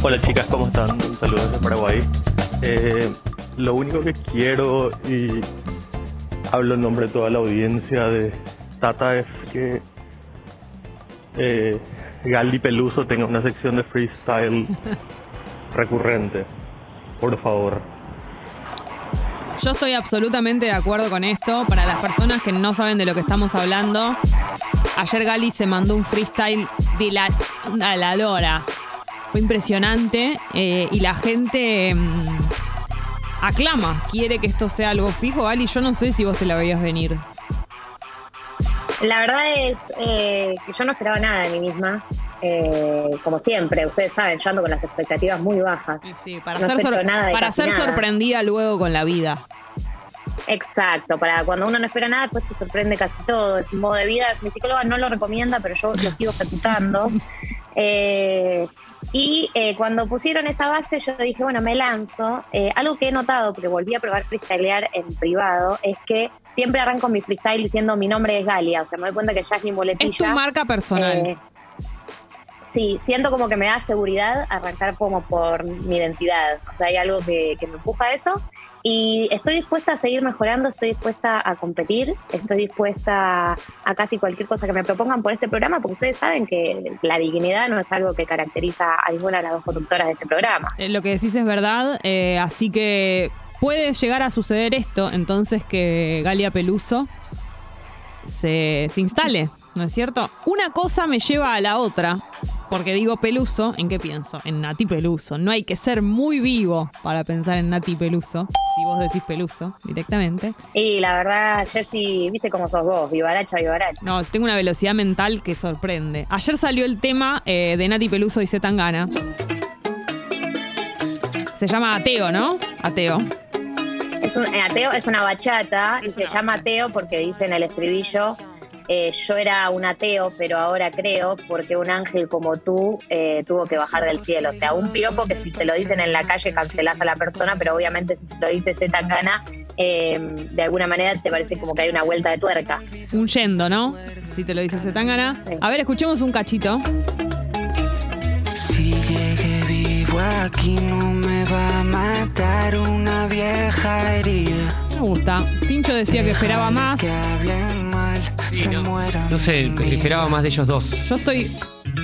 Hola chicas, ¿cómo están? Un saludo desde Paraguay. Eh, lo único que quiero, y hablo en nombre de toda la audiencia de Tata, es que eh, Gali Peluso tenga una sección de freestyle recurrente. Por favor. Yo estoy absolutamente de acuerdo con esto. Para las personas que no saben de lo que estamos hablando, ayer Gali se mandó un freestyle de la, a la lora. Fue impresionante eh, y la gente mm, aclama, quiere que esto sea algo fijo. Gali, yo no sé si vos te la veías venir. La verdad es eh, que yo no esperaba nada de mí misma. Eh, como siempre, ustedes saben, yo ando con las expectativas muy bajas. Sí, sí, para No ser, sor- para ser nada. sorprendida luego con la vida. Exacto, para cuando uno no espera nada, después te sorprende casi todo. Es un modo de vida. Mi psicóloga no lo recomienda, pero yo lo sigo ejecutando. Eh, y eh, cuando pusieron esa base, yo dije, bueno, me lanzo. Eh, algo que he notado, porque volví a probar freestylear en privado, es que siempre arranco mi freestyle diciendo mi nombre es Galia. O sea, me doy cuenta que ya es mi boletilla. Es tu marca personal. Eh, sí, siento como que me da seguridad arrancar como por mi identidad. O sea, hay algo que, que me empuja a eso. Y estoy dispuesta a seguir mejorando, estoy dispuesta a competir, estoy dispuesta a casi cualquier cosa que me propongan por este programa, porque ustedes saben que la dignidad no es algo que caracteriza a ninguna de las dos conductoras de este programa. Eh, Lo que decís es verdad, eh, así que puede llegar a suceder esto, entonces que Galia Peluso se, se instale, ¿no es cierto? Una cosa me lleva a la otra, porque digo Peluso, ¿en qué pienso? En Nati Peluso. No hay que ser muy vivo para pensar en Nati Peluso, si vos decís Peluso directamente. Y la verdad, Jessy, viste cómo sos vos, vivaracha, vivaracha. No, tengo una velocidad mental que sorprende. Ayer salió el tema eh, de Nati Peluso y Zetangana. Se llama Ateo, ¿no? Ateo. Es un, eh, ateo es una bachata y se llama ateo porque dice en el estribillo, eh, yo era un ateo, pero ahora creo porque un ángel como tú eh, tuvo que bajar del cielo. O sea, un piropo que si te lo dicen en la calle cancelás a la persona, pero obviamente si te lo dice Z Tangana, eh, de alguna manera te parece como que hay una vuelta de tuerca. Un yendo, ¿no? Si te lo dice Zetangana. Sí. A ver, escuchemos un cachito. Si llegué vivo aquí no me va a matar una vieja herida. Me gusta. Tincho decía que esperaba más. Que hablen mal, se mueran. No sé, esperaba más de ellos dos. Yo estoy.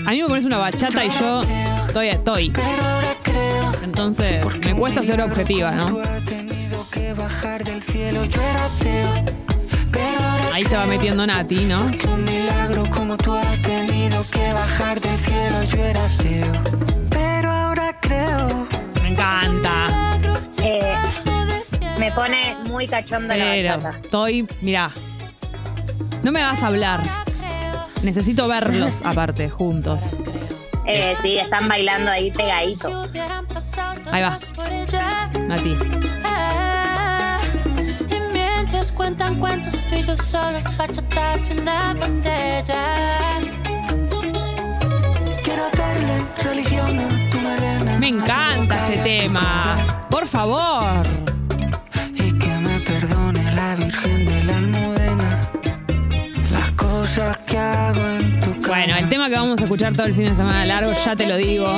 A mí me pones una bachata y yo estoy. estoy. Pero ahora creo Entonces, me cuesta ser objetiva, ¿no? has tenido que bajar del cielo. Yo era ateo, pero ahora Ahí se va metiendo Nati, ¿no? que un milagro como tú has tenido que bajar del cielo. Yo era ateo, pero ahora creo. Me encanta. Eh, me pone muy cachonda la Pero bachata. estoy. Mirá. No me vas a hablar. Necesito verlos aparte, juntos. Eh, sí, están bailando ahí pegaditos. Ahí va. Nati. Y mientras cuentan cuentos, tú y yo solos, bachatas y una botella. Quiero hacerle religión a tu melena. Me encanta este tema. Por favor. Bueno, el tema que vamos a escuchar todo el fin de semana largo, ya te lo digo.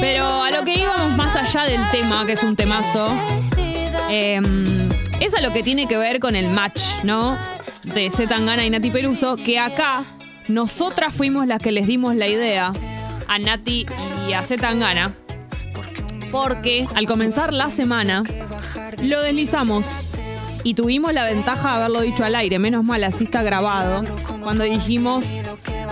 Pero a lo que íbamos más allá del tema, que es un temazo, eh, es a lo que tiene que ver con el match, ¿no? De Zetangana y Nati Peluso, que acá nosotras fuimos las que les dimos la idea a Nati y a Zetangana. Porque al comenzar la semana lo deslizamos y tuvimos la ventaja de haberlo dicho al aire. Menos mal, así está grabado. Cuando dijimos,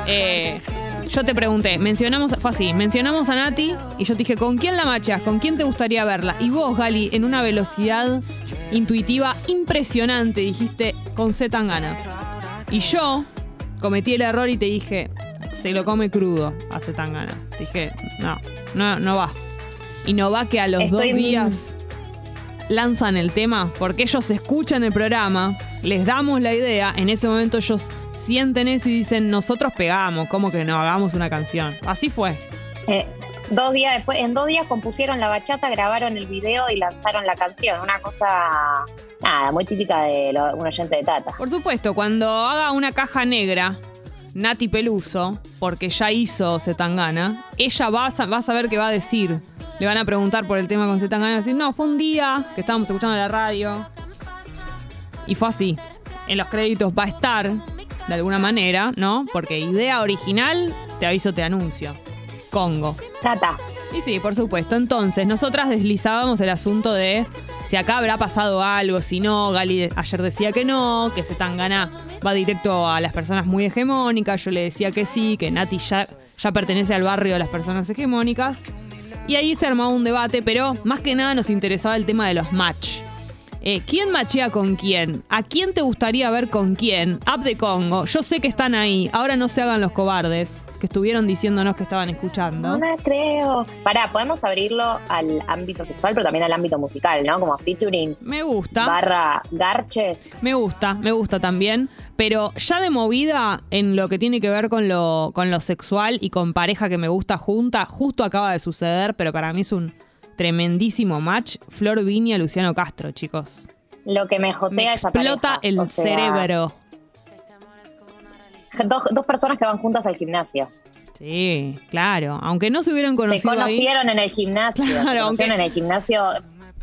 eh, yo te pregunté, mencionamos, fue así, mencionamos a Nati y yo te dije, ¿con quién la machas? ¿Con quién te gustaría verla? Y vos, Gali, en una velocidad intuitiva impresionante, dijiste, con Z Tangana. Y yo cometí el error y te dije, se lo come crudo a Z Tangana. Te dije, no, no, no va. Y no va que a los Estoy dos días lanzan el tema porque ellos escuchan el programa, les damos la idea, en ese momento ellos sienten eso y dicen, nosotros pegamos, ¿cómo que no hagamos una canción? Así fue. Eh, dos días después, en dos días compusieron la bachata, grabaron el video y lanzaron la canción. Una cosa, nada, muy típica de lo- un oyente de Tata. Por supuesto, cuando haga una caja negra Nati Peluso, porque ya hizo Zetangana, ella va a, va a saber qué va a decir. Le van a preguntar por el tema con Zetangana y decir, no, fue un día que estábamos escuchando la radio. Y fue así. En los créditos va a estar, de alguna manera, ¿no? Porque idea original, te aviso, te anuncio. Congo. Tata. Y sí, por supuesto. Entonces, nosotras deslizábamos el asunto de si acá habrá pasado algo, si no. Gali ayer decía que no, que Zetangana va directo a las personas muy hegemónicas. Yo le decía que sí, que Nati ya, ya pertenece al barrio de las personas hegemónicas. Y ahí se armaba un debate, pero más que nada nos interesaba el tema de los match. Eh, ¿Quién machea con quién? ¿A quién te gustaría ver con quién? App de Congo. Yo sé que están ahí. Ahora no se hagan los cobardes que estuvieron diciéndonos que estaban escuchando. No me creo. Pará, podemos abrirlo al ámbito sexual, pero también al ámbito musical, ¿no? Como featurings Me gusta. barra garches. Me gusta, me gusta también. Pero ya de movida en lo que tiene que ver con lo, con lo sexual y con pareja que me gusta junta, justo acaba de suceder, pero para mí es un tremendísimo match. Flor Viña, Luciano Castro, chicos. Lo que me jotea Me esa explota pareja, el o sea, cerebro. Dos, dos personas que van juntas al gimnasio. Sí, claro. Aunque no se hubieran Se conocido ahí. conocieron en el gimnasio. Claro, se conocieron aunque- en el gimnasio.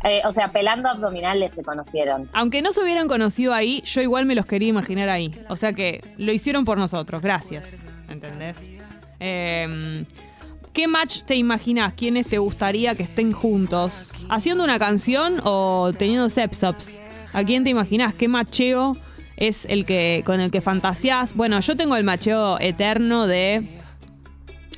eh, o sea, pelando abdominales se conocieron. Aunque no se hubieran conocido ahí, yo igual me los quería imaginar ahí. O sea que lo hicieron por nosotros. Gracias. ¿Entendés? Eh, ¿Qué match te imaginas? ¿Quiénes te gustaría que estén juntos? ¿Haciendo una canción o teniendo sepsops? ¿A quién te imaginas? ¿Qué macheo es el que con el que fantaseás? Bueno, yo tengo el macheo eterno de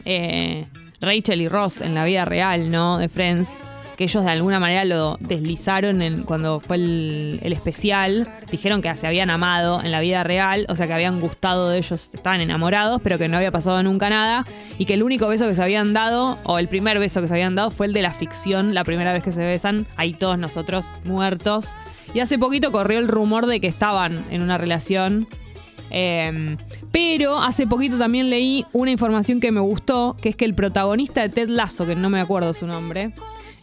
eh, Rachel y Ross en la vida real, ¿no? De Friends. Que ellos de alguna manera lo deslizaron en, cuando fue el, especial. Dijeron que se habían amado en la vida real, o sea que habían gustado de ellos, estaban enamorados, pero que no había pasado nunca nada. Y que el único beso que se habían dado, o el primer beso que se habían dado, fue el de la ficción, la primera vez que se besan. Ahí todos nosotros muertos. Y hace poquito corrió el rumor de que estaban en una relación. Eh, pero hace poquito también leí una información que me gustó, que es que el protagonista de Ted Lasso, que no me acuerdo su nombre,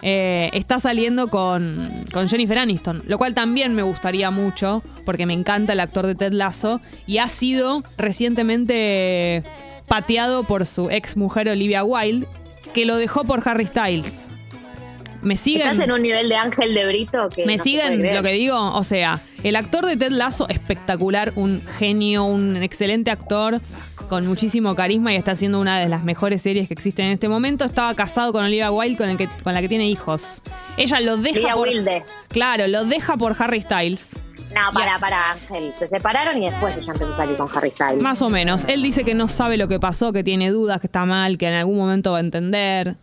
eh, está saliendo con, con Jennifer Aniston, lo cual también me gustaría mucho, porque me encanta el actor de Ted Lasso, y ha sido recientemente pateado por su ex mujer Olivia Wilde, que lo dejó por Harry Styles. ¿Me siguen? Estás en un nivel de ángel de Brito que. ¿Me no siguen lo que digo? O sea, el actor de Ted Lasso, espectacular, un genio, un excelente actor, con muchísimo carisma y está haciendo una de las mejores series que existen en este momento. Estaba casado con Olivia Wilde, con, el que, con la que tiene hijos. Ella lo deja Olivia por... Wilde. Claro, lo deja por Harry Styles. No, para, para, Ángel. Se separaron y después ella empezó a salir con Harry Styles. Más o menos. Él dice que no sabe lo que pasó, que tiene dudas, que está mal, que en algún momento va a entender.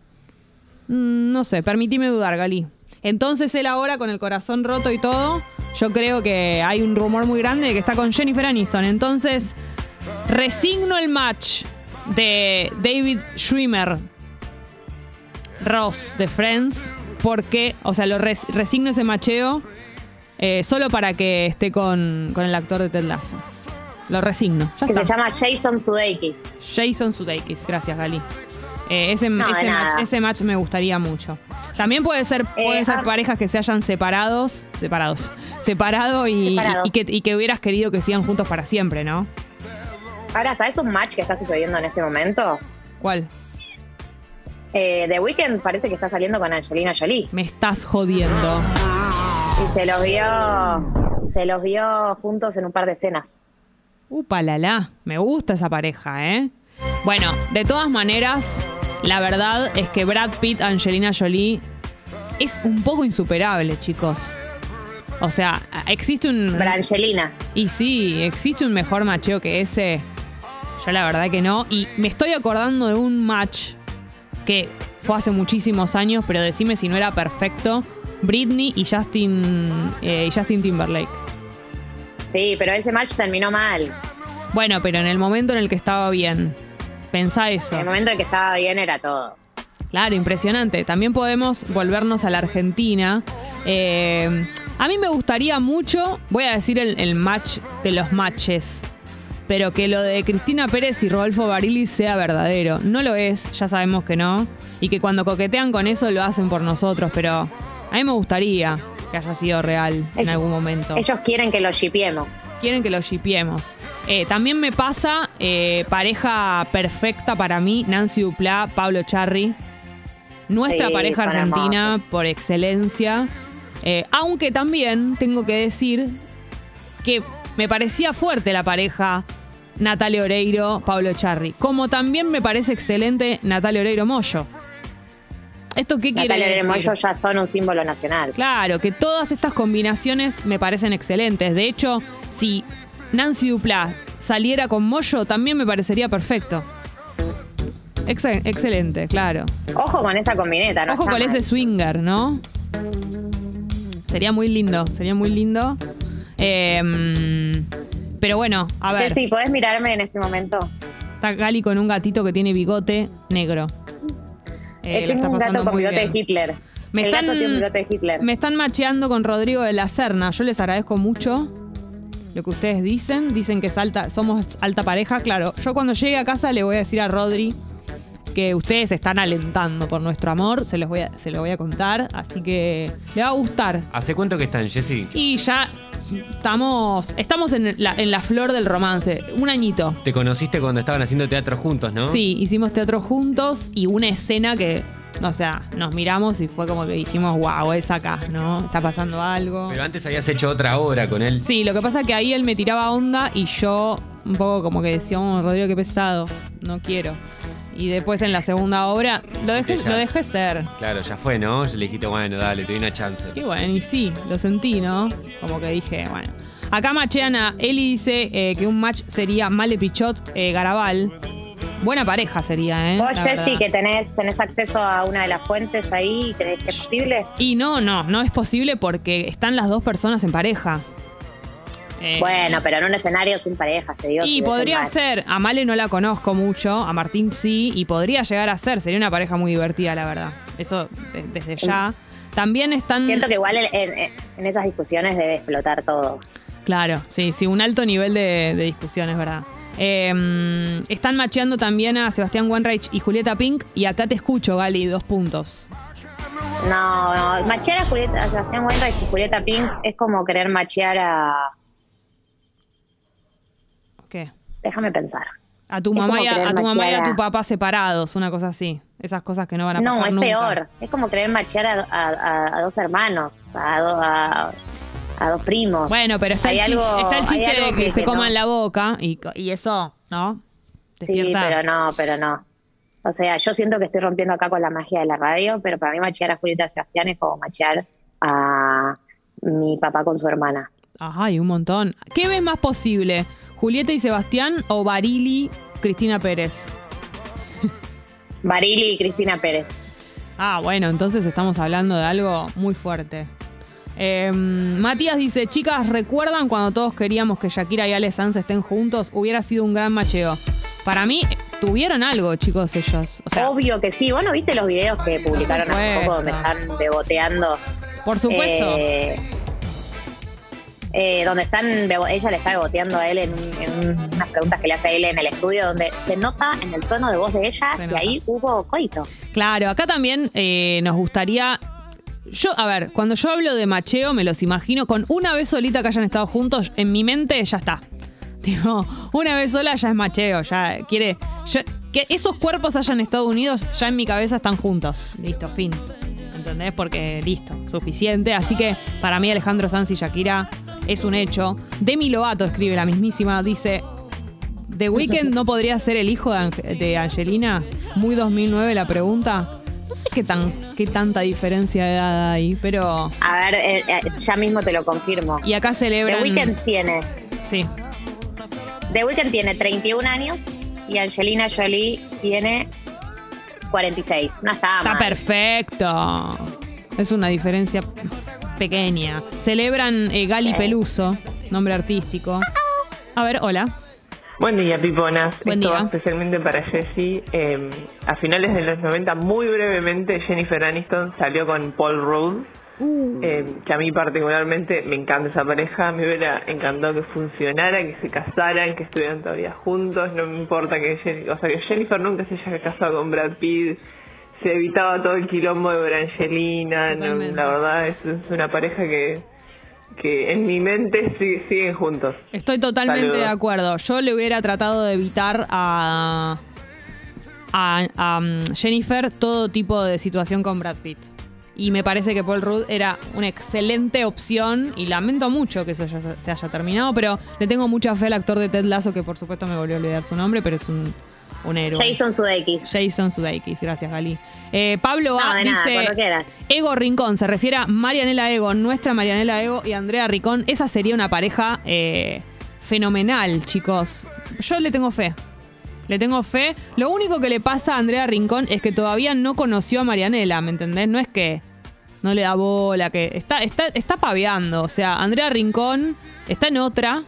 Mm, No sé, permitime dudar, Gali. Entonces él ahora con el corazón roto y todo, yo creo que hay un rumor muy grande de que está con Jennifer Aniston. Entonces, resigno el match de David Schwimmer Ross de Friends, porque, o sea, lo res- resigno ese macheo eh, solo para que esté con, con el actor de Ted Lasso. Lo resigno. Ya que está. se llama Jason Sudeikis. Jason Sudeikis, gracias Gali. Eh, ese, No, ese, match, ese match me gustaría mucho. También puede ser, pueden ser ah. parejas que se hayan separados, separados, separado y, Separados. y que, y que hubieras querido que sigan juntos para siempre, ¿no? Ahora, ¿sabes un match que está sucediendo en este momento? ¿Cuál? Eh, The Weeknd parece que está saliendo con Angelina Jolie. Me estás jodiendo. Y se los vio. Se los vio juntos en un par de escenas. Upa la la, me gusta esa pareja, ¿eh? Bueno, de todas maneras, la verdad es que Brad Pitt, Angelina Jolie, es un poco insuperable, chicos. O sea, existe un... Brangelina. Y sí, existe un mejor macheo que ese. Yo la verdad que no. Y me estoy acordando de un match que fue hace muchísimos años, pero decime si no era perfecto. Britney y Justin, eh, y Justin Timberlake. Sí, pero ese match terminó mal. Bueno, pero en el momento en el que estaba bien. Pensá eso. En el momento en que estaba bien era todo. Claro, impresionante. También podemos volvernos a la Argentina. Eh, a mí me gustaría mucho, voy a decir el, el match de los matches, pero que lo de Cristina Pérez y Rodolfo Barili sea verdadero. No lo es, ya sabemos que no. Y que cuando coquetean con eso lo hacen por nosotros, pero A mí me gustaría que haya sido real en algún momento. Ellos quieren que lo shipiemos. Quieren que lo shipiemos. Eh, también me pasa eh, pareja perfecta para mí, Nancy Duplá, Pablo Charri. Nuestra Sí, pareja argentina hermosos. por excelencia. Eh, aunque también tengo que decir que me parecía fuerte la pareja Natalia Oreiro, Pablo Charri. Como también me parece excelente Natalia Oreiro Moyo. ¿Esto qué quiere Natalia decir? Moyo ya son un símbolo nacional. Claro, que todas estas combinaciones me parecen excelentes. De hecho, si Nancy Duplá saliera con Moyo, también me parecería perfecto. Ex- excelente, claro. Ojo con esa combineta, ¿no? Ojo con ese swinger, ¿no? Sería muy lindo, sería muy lindo. Eh, pero bueno, a ver. Jessy, ¿podés mirarme en este momento? Está Gali con un gatito que tiene bigote negro. Eh, es la que está es un gato pasando con muy bigote bien. de Hitler. Me El están, gato tiene un bigote de Hitler. me están macheando con Rodrigo de la Serna. Yo les agradezco mucho lo que ustedes dicen. Dicen que es alta, somos alta pareja. Claro, yo cuando llegue a casa le voy a decir a Rodri que ustedes están alentando por nuestro amor. Se, los voy a, se lo voy a contar. Así que le va a gustar. ¿Hace cuánto que están, Jessy? Y ya estamos, estamos en la, en la flor del romance. Un añito. Te conociste cuando estaban haciendo teatro juntos, ¿no? Sí, hicimos teatro juntos y una escena que, o sea, nos miramos y fue como que dijimos, wow, es acá, ¿no? Está pasando algo. Pero antes habías hecho otra obra con él. Sí, lo que pasa es que ahí él me tiraba onda y yo un poco como que decía, oh, Rodrigo, qué pesado, no quiero. Y después en la segunda obra lo dejé, Ya. lo dejé ser. Claro, ya fue, ¿no? Le dijiste, bueno, dale, te doy una chance. Y bueno, y sí, lo sentí, ¿no? Como que dije, bueno. Acá machean a Eli dice eh, que un match sería Male Pichot eh, Garabal. Buena pareja sería, ¿eh? Vos, Jessy, que tenés, tenés acceso a una de las fuentes ahí, ¿crees que es posible? Y no, no, no es posible porque están las dos personas en pareja. Eh, Bueno, pero en un escenario sin pareja, te digo. Y podría ser, a Male no la conozco mucho, a Martín sí, y podría llegar a ser, sería una pareja muy divertida, la verdad. Eso de- desde ya. También están. Siento que igual en, en- en esas discusiones debe explotar todo. Claro, sí, sí, un alto nivel de, de discusión, es verdad. Eh, están macheando también a Sebastián Wanreich y Julieta Pink, y acá te escucho, Gali, dos puntos. No, no, machear a, Julieta, a Sebastián Weinreich y Julieta Pink es como querer machear a... ¿Qué? Déjame pensar. A tu Es mamá, y a, tu mamá y a machear tu a- papá separados, una cosa así. Esas cosas que no van a No, pasar es nunca. peor. Es como querer machear a, a- a- dos hermanos, a, do- a- a dos primos. Bueno, pero está, el, chiste, está el de que, se no. coman la boca y, y eso, ¿no? Sí, Despierta. pero no, pero no. O sea, yo siento que estoy rompiendo acá con la magia de la radio, pero para mí machear a Julieta Sebastián es como machear a mi papá con su hermana. Ajá, y un montón. ¿Qué ves más posible? ¿Julieta y Sebastián o Barili, Cristina Pérez? Barili y Cristina Pérez. Ah, bueno, entonces estamos hablando de algo muy fuerte. Eh, Matías dice, chicas, ¿recuerdan cuando todos queríamos que Shakira y Ale Sanz estén juntos? Hubiera sido un gran macheo. Para mí, tuvieron algo, chicos, ellos. O sea, Obvio que sí. ¿Vos no viste los videos que publicaron hace poco donde están beboteando? por supuesto. Eh, eh, donde están, ella le está beboteando a él en, en unas preguntas que le hace a él en el estudio, donde se nota en el tono de voz de ella Se que nota. ahí hubo coito. Claro, acá también eh, nos gustaría. Yo, a ver, cuando yo hablo de macheo, me los imagino con una vez solita que hayan estado juntos, en mi mente ya está. Tipo, una vez sola ya es macheo, ya quiere. ya- que esos cuerpos hayan estado unidos, ya en mi cabeza están juntos. Listo, fin. ¿Entendés? Porque listo, suficiente. Así que para mí, Alejandro Sanz y Shakira es un hecho. Demi Lovato escribe la mismísima, dice. ¿The Weeknd no podría ser el hijo de, Ange- de Angelina? Muy 2009 la pregunta. No sé qué, tan, qué tanta diferencia de edad hay, pero... A ver, eh, eh, ya mismo te lo confirmo. Y acá The celebran... Weeknd tiene, Sí. The Weeknd tiene 31 años y Angelina Jolie tiene 46. No está Está mal. perfecto. Es una diferencia pequeña. Celebran eh, Gali Peluso, nombre artístico. A ver, hola. Buen día, Piponas. Buen Esto día. va especialmente para Jessie. Eh, a finales de los 90, muy brevemente, Jennifer Aniston salió con Paul Rudd. eh, que a mí particularmente me encanta esa pareja. Me hubiera encantado que funcionara, que se casaran, que estuvieran todavía juntos. No me importa que, Jen- o sea, que Jennifer nunca se haya casado con Brad Pitt. Se evitaba todo el quilombo de Brangelina. no, la verdad es, es una pareja que, que en mi mente sigue- siguen juntos. Estoy totalmente Saludos. de acuerdo. Yo le hubiera tratado de evitar a, a, a, um, Jennifer todo tipo de situación con Brad Pitt. Y me parece que Paul Rudd era una excelente opción y lamento mucho que eso ya se se haya terminado, pero le tengo mucha fe al actor de Ted Lasso, que por supuesto me volvió a olvidar su nombre, pero es un, un héroe. Jason Sudeikis. Jason Sudeikis, gracias Gali. Eh, Pablo No, A de nada, dice. Ego Rincón, se refiere a Marianela Ego, nuestra Marianela Ego y Andrea Rincón. Esa sería una pareja eh, fenomenal, chicos. Yo le tengo fe. Le tengo fe. Lo único que le pasa a Andrea Rincón es que todavía no conoció a Marianela, ¿me entendés? No es que no le da bola, que está, está, está paveando. O sea, Andrea Rincón está en otra.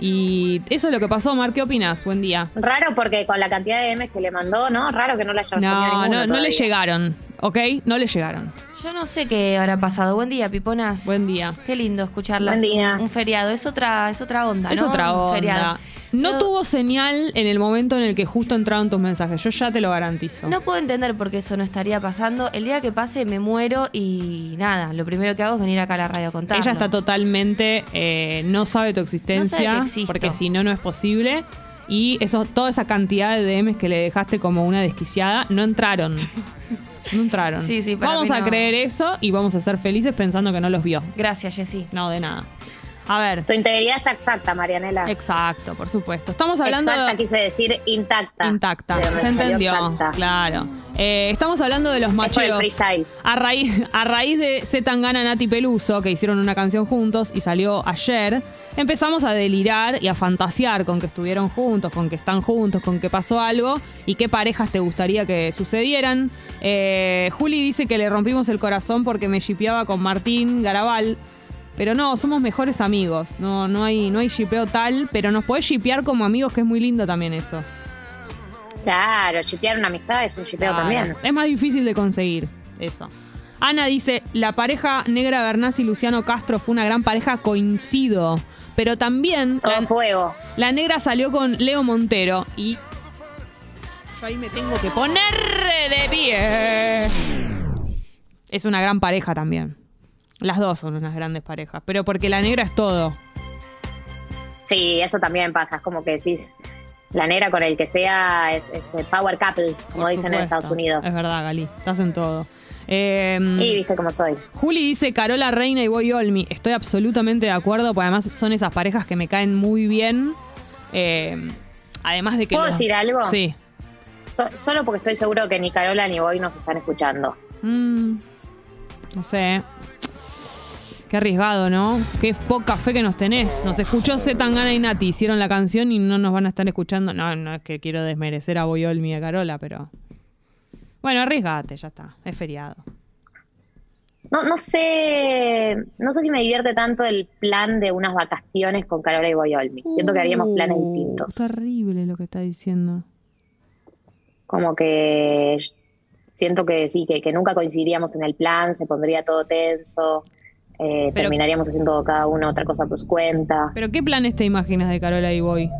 Y eso es lo que pasó, Mar. ¿Qué opinas? Buen día. Raro porque con la cantidad de M's que le mandó, ¿no? Raro que no le haya No, no, no le llegaron, ¿ok? No le llegaron. Yo no sé qué habrá pasado. Buen día, piponas. Buen día. Qué lindo escucharlas. Buen día. Un feriado. Es otra, es otra onda, Es ¿no? otra Un onda. feriado. No tuvo señal en el momento en el que justo entraron tus mensajes. Yo ya te lo garantizo. No puedo entender por qué eso no estaría pasando. El día que pase me muero y nada, lo primero que hago es venir acá a la radio a contarlo. Ella está totalmente. eh, no sabe tu existencia. que existo. porque si no, no es posible. Y eso, toda esa cantidad de DMs que le dejaste como una desquiciada no entraron. No entraron. Sí, sí, Vamos a no. creer eso y vamos a ser felices pensando que no los vio. Gracias, Jessy. No, de nada. A ver. Tu integridad está exacta, Marianela. Exacto, por supuesto. Estamos hablando Exacta de. quise decir intacta. Intacta, se entendió. exacta. Claro. Eh, estamos hablando de los por el macheos. freestyle. A raíz, a raíz de Z Tangana, Nati Peluso, que hicieron una canción juntos y salió ayer, empezamos a delirar y a fantasear con que estuvieron juntos, con que están juntos, con que pasó algo y qué parejas te gustaría que sucedieran. Eh, Juli dice que le rompimos el corazón porque me shipeaba con Martín Garabal. Pero no, somos mejores amigos. No, no hay, no hay shipeo tal, pero nos podés shipear como amigos, que es muy lindo también eso. Claro, shipear una amistad es un shipeo Claro. también. Es más difícil de conseguir eso. Ana dice, la pareja negra Bernás y Luciano Castro fue una gran pareja, coincido. Pero también la, fuego. la negra salió con Leo Montero y yo ahí me tengo que poner de pie. Es una gran pareja también. Las dos son unas grandes parejas, pero porque la negra es todo. Sí, eso también pasa. Es como que decís, la negra con el que sea es, es el power couple, como Por dicen en. Estados Unidos. Es verdad, Gali, estás en todo. Eh, Y viste cómo soy. Juli dice Carola Reina y Boy Olmi. Estoy absolutamente de acuerdo, porque además son esas parejas que me caen muy bien. Eh, además de que. ¿Puedo decir algo? Sí. So- solo porque estoy seguro que ni Carola ni Boy nos están escuchando. Mm, no sé. Qué arriesgado, ¿no? Qué poca fe que nos tenés. Nos escuchó Zetangana y Nati, hicieron la canción y no nos van a estar escuchando. No, no es que quiero desmerecer a Boy Olmi y a Carola, pero. Bueno, arriesgate, ya está. Es feriado. No, no sé, no sé si me divierte tanto el plan de unas vacaciones con Carola y Boy Olmi. Siento que haríamos planes Uh, distintos. Terrible lo que está diciendo. Como que siento que sí, que, que nunca coincidiríamos en el plan, se pondría todo tenso, eh, Pero- terminaríamos haciendo cada uno otra cosa por su cuenta. ¿Pero qué planes te imaginas de Carola y Boy?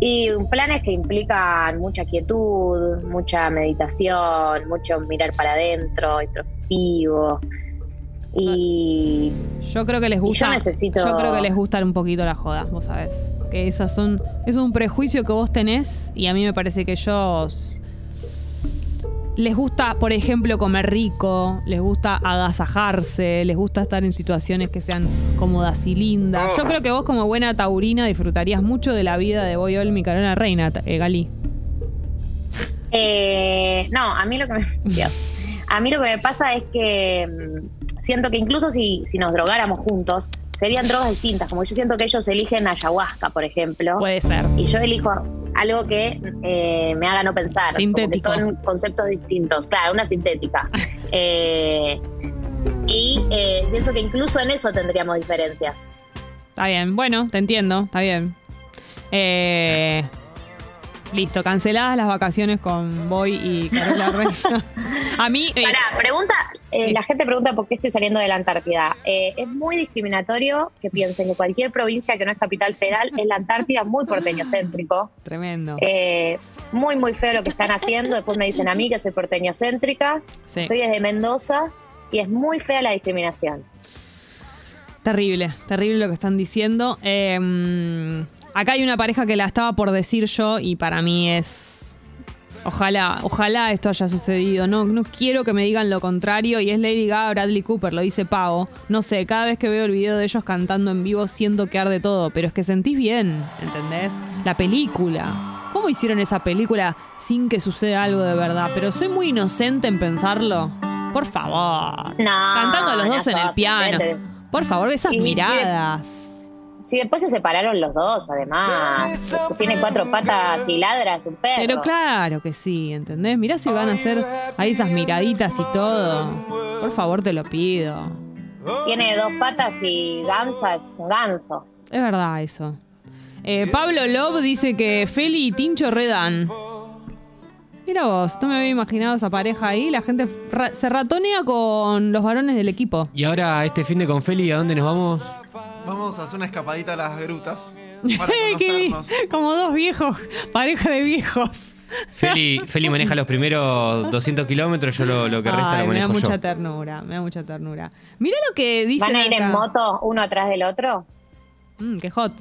Y planes que implican mucha quietud, mucha meditación, mucho mirar para adentro, introspectivo. Y Yo creo que les gusta. yo necesito- yo creo que les gusta un poquito las jodas, vos sabés. Que esas son. Es un prejuicio que vos tenés y a mí me parece que ellos. Les gusta, por ejemplo, comer rico, les gusta agasajarse, les gusta estar en situaciones que sean cómodas y lindas. Yo creo que vos, como buena taurina, disfrutarías mucho de la vida de Boy Olmi y Carolina Reina, eh, Gali. Eh, no, a mí lo que me, Dios. a mí lo que me pasa es que mm, siento que incluso si, si nos drogáramos juntos, serían drogas distintas. Como yo siento que ellos eligen ayahuasca, por ejemplo, Puede ser. y yo elijo algo que eh, me haga no pensar. Sintético. son conceptos distintos. Claro, una sintética. Eh, y eh, pienso que incluso en eso tendríamos diferencias. Está bien, bueno, te entiendo, está bien. Eh, listo, canceladas las vacaciones con Boy y Carola Reina. A mí, eh, Pará, pregunta, eh, Sí. la gente pregunta por qué estoy saliendo de la Antártida. Eh, es muy discriminatorio que piensen que cualquier provincia que no es capital federal es la Antártida, muy porteñocéntrico. Tremendo. Muy, muy feo lo que están haciendo. Después me dicen a mí que soy porteñocéntrica. Sí. Estoy desde Mendoza y es muy fea la discriminación. Terrible, terrible lo que están diciendo. Eh, acá hay una pareja que la estaba por decir yo y para mí es. Ojalá, ojalá esto haya sucedido. No, no quiero que me digan lo contrario. Y es Lady Gaga, Bradley Cooper, lo dice Pavo. No sé, cada vez que veo el video de ellos cantando en vivo siento que arde todo. Pero es que sentís bien, ¿entendés? La película. ¿Cómo hicieron esa película sin que suceda algo de verdad? Pero soy muy inocente en pensarlo. Por favor. No, Cantando los no dos en el piano. Por favor, esas Y sí, después se separaron los dos, además. Tiene cuatro patas y ladra, es un perro. Pero claro que sí, ¿entendés? Mirá si van a hacer ahí esas miraditas y todo. Por favor, te lo pido. Tiene dos patas y gansa, es un ganso. Es verdad eso. Eh, Pablo Love dice que Feli y Tincho redan. Mira vos, no me había imaginado esa pareja ahí. La gente ra- se ratonea con los varones del equipo. Y ahora, este fin de con Feli, ¿a dónde nos vamos? Vamos a hacer una escapadita a las grutas para conocernos. Como dos viejos, pareja de viejos. Feli, Feli maneja los primeros 200 kilómetros, yo lo, lo que resta Ay, lo me da manejo mucha yo. ternura, me da mucha ternura. Mira lo que dice. ¿Van a ir en moto uno atrás del otro? Mm, qué hot.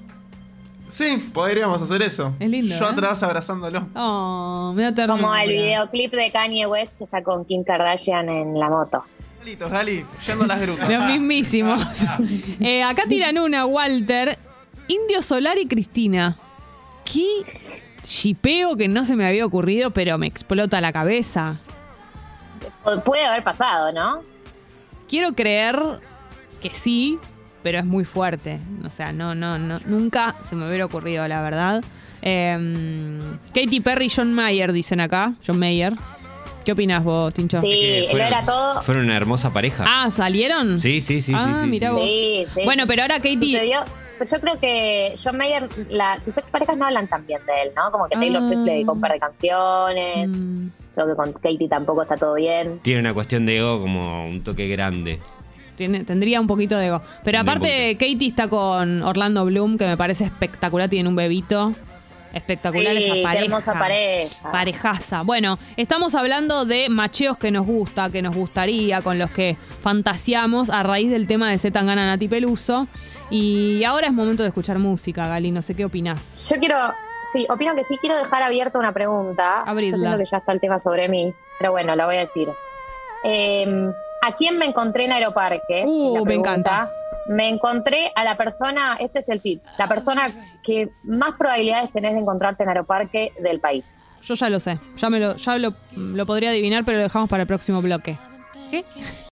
Sí, podríamos hacer eso. Es lindo, Yo ¿eh? atrás abrazándolo. Oh, me da ternura. Como el videoclip de Kanye West que está con Kim Kardashian en la moto. Galitos, Gali, yendo a las grutas. Los mismísimos. Eh, acá tiran una, Walter. Indio Solar y Cristina. Qué shipeo que no se me había ocurrido, pero me explota la cabeza. Pu- Puede haber pasado, ¿no? Quiero creer que sí, pero es muy fuerte. O sea, no, no, no, nunca se me hubiera ocurrido, la verdad. Eh, Katy Perry y John Mayer dicen acá. John Mayer. ¿Qué opinas vos, Tincho? Sí, Que lo era todo. Fueron una hermosa pareja. Ah, ¿salieron? Sí, sí, sí. Ah, sí, sí, mirá sí. vos. Sí, sí. Bueno, sí. pero ahora Katy- Sucedió. Pero yo creo que John Mayer, la- sus exparejas no hablan tan bien de él, ¿no? Como que Taylor Ah. Swift le dedicó un par de canciones. Mm. Creo que con Katie tampoco está todo bien. Tiene una cuestión de ego como un toque grande. Tiene- tendría un poquito de ego. Pero aparte, Katie está con Orlando Bloom, que me parece espectacular. Tiene un bebito. Espectacular Sí, esa qué pareja. hermosa pareja. Parejaza. Bueno, estamos hablando de macheos que nos gusta, que nos gustaría, con los que fantaseamos a raíz del tema de Zetangana Nati Peluso. Y ahora es momento de escuchar música, Gali. No sé qué opinás. Yo quiero, sí, opino que sí quiero dejar abierta una pregunta. Abridla. Yo siento que ya está el tema sobre mí, pero bueno, la voy a decir. Eh, ¿A quién me encontré en Aeroparque? Uh, me encanta. Me encontré a la persona, este es el tip, la persona que más probabilidades tenés de encontrarte en Aeroparque del país. Yo ya lo sé. Ya, me lo, ya lo, lo podría adivinar, pero lo dejamos para el próximo bloque. ¿Qué?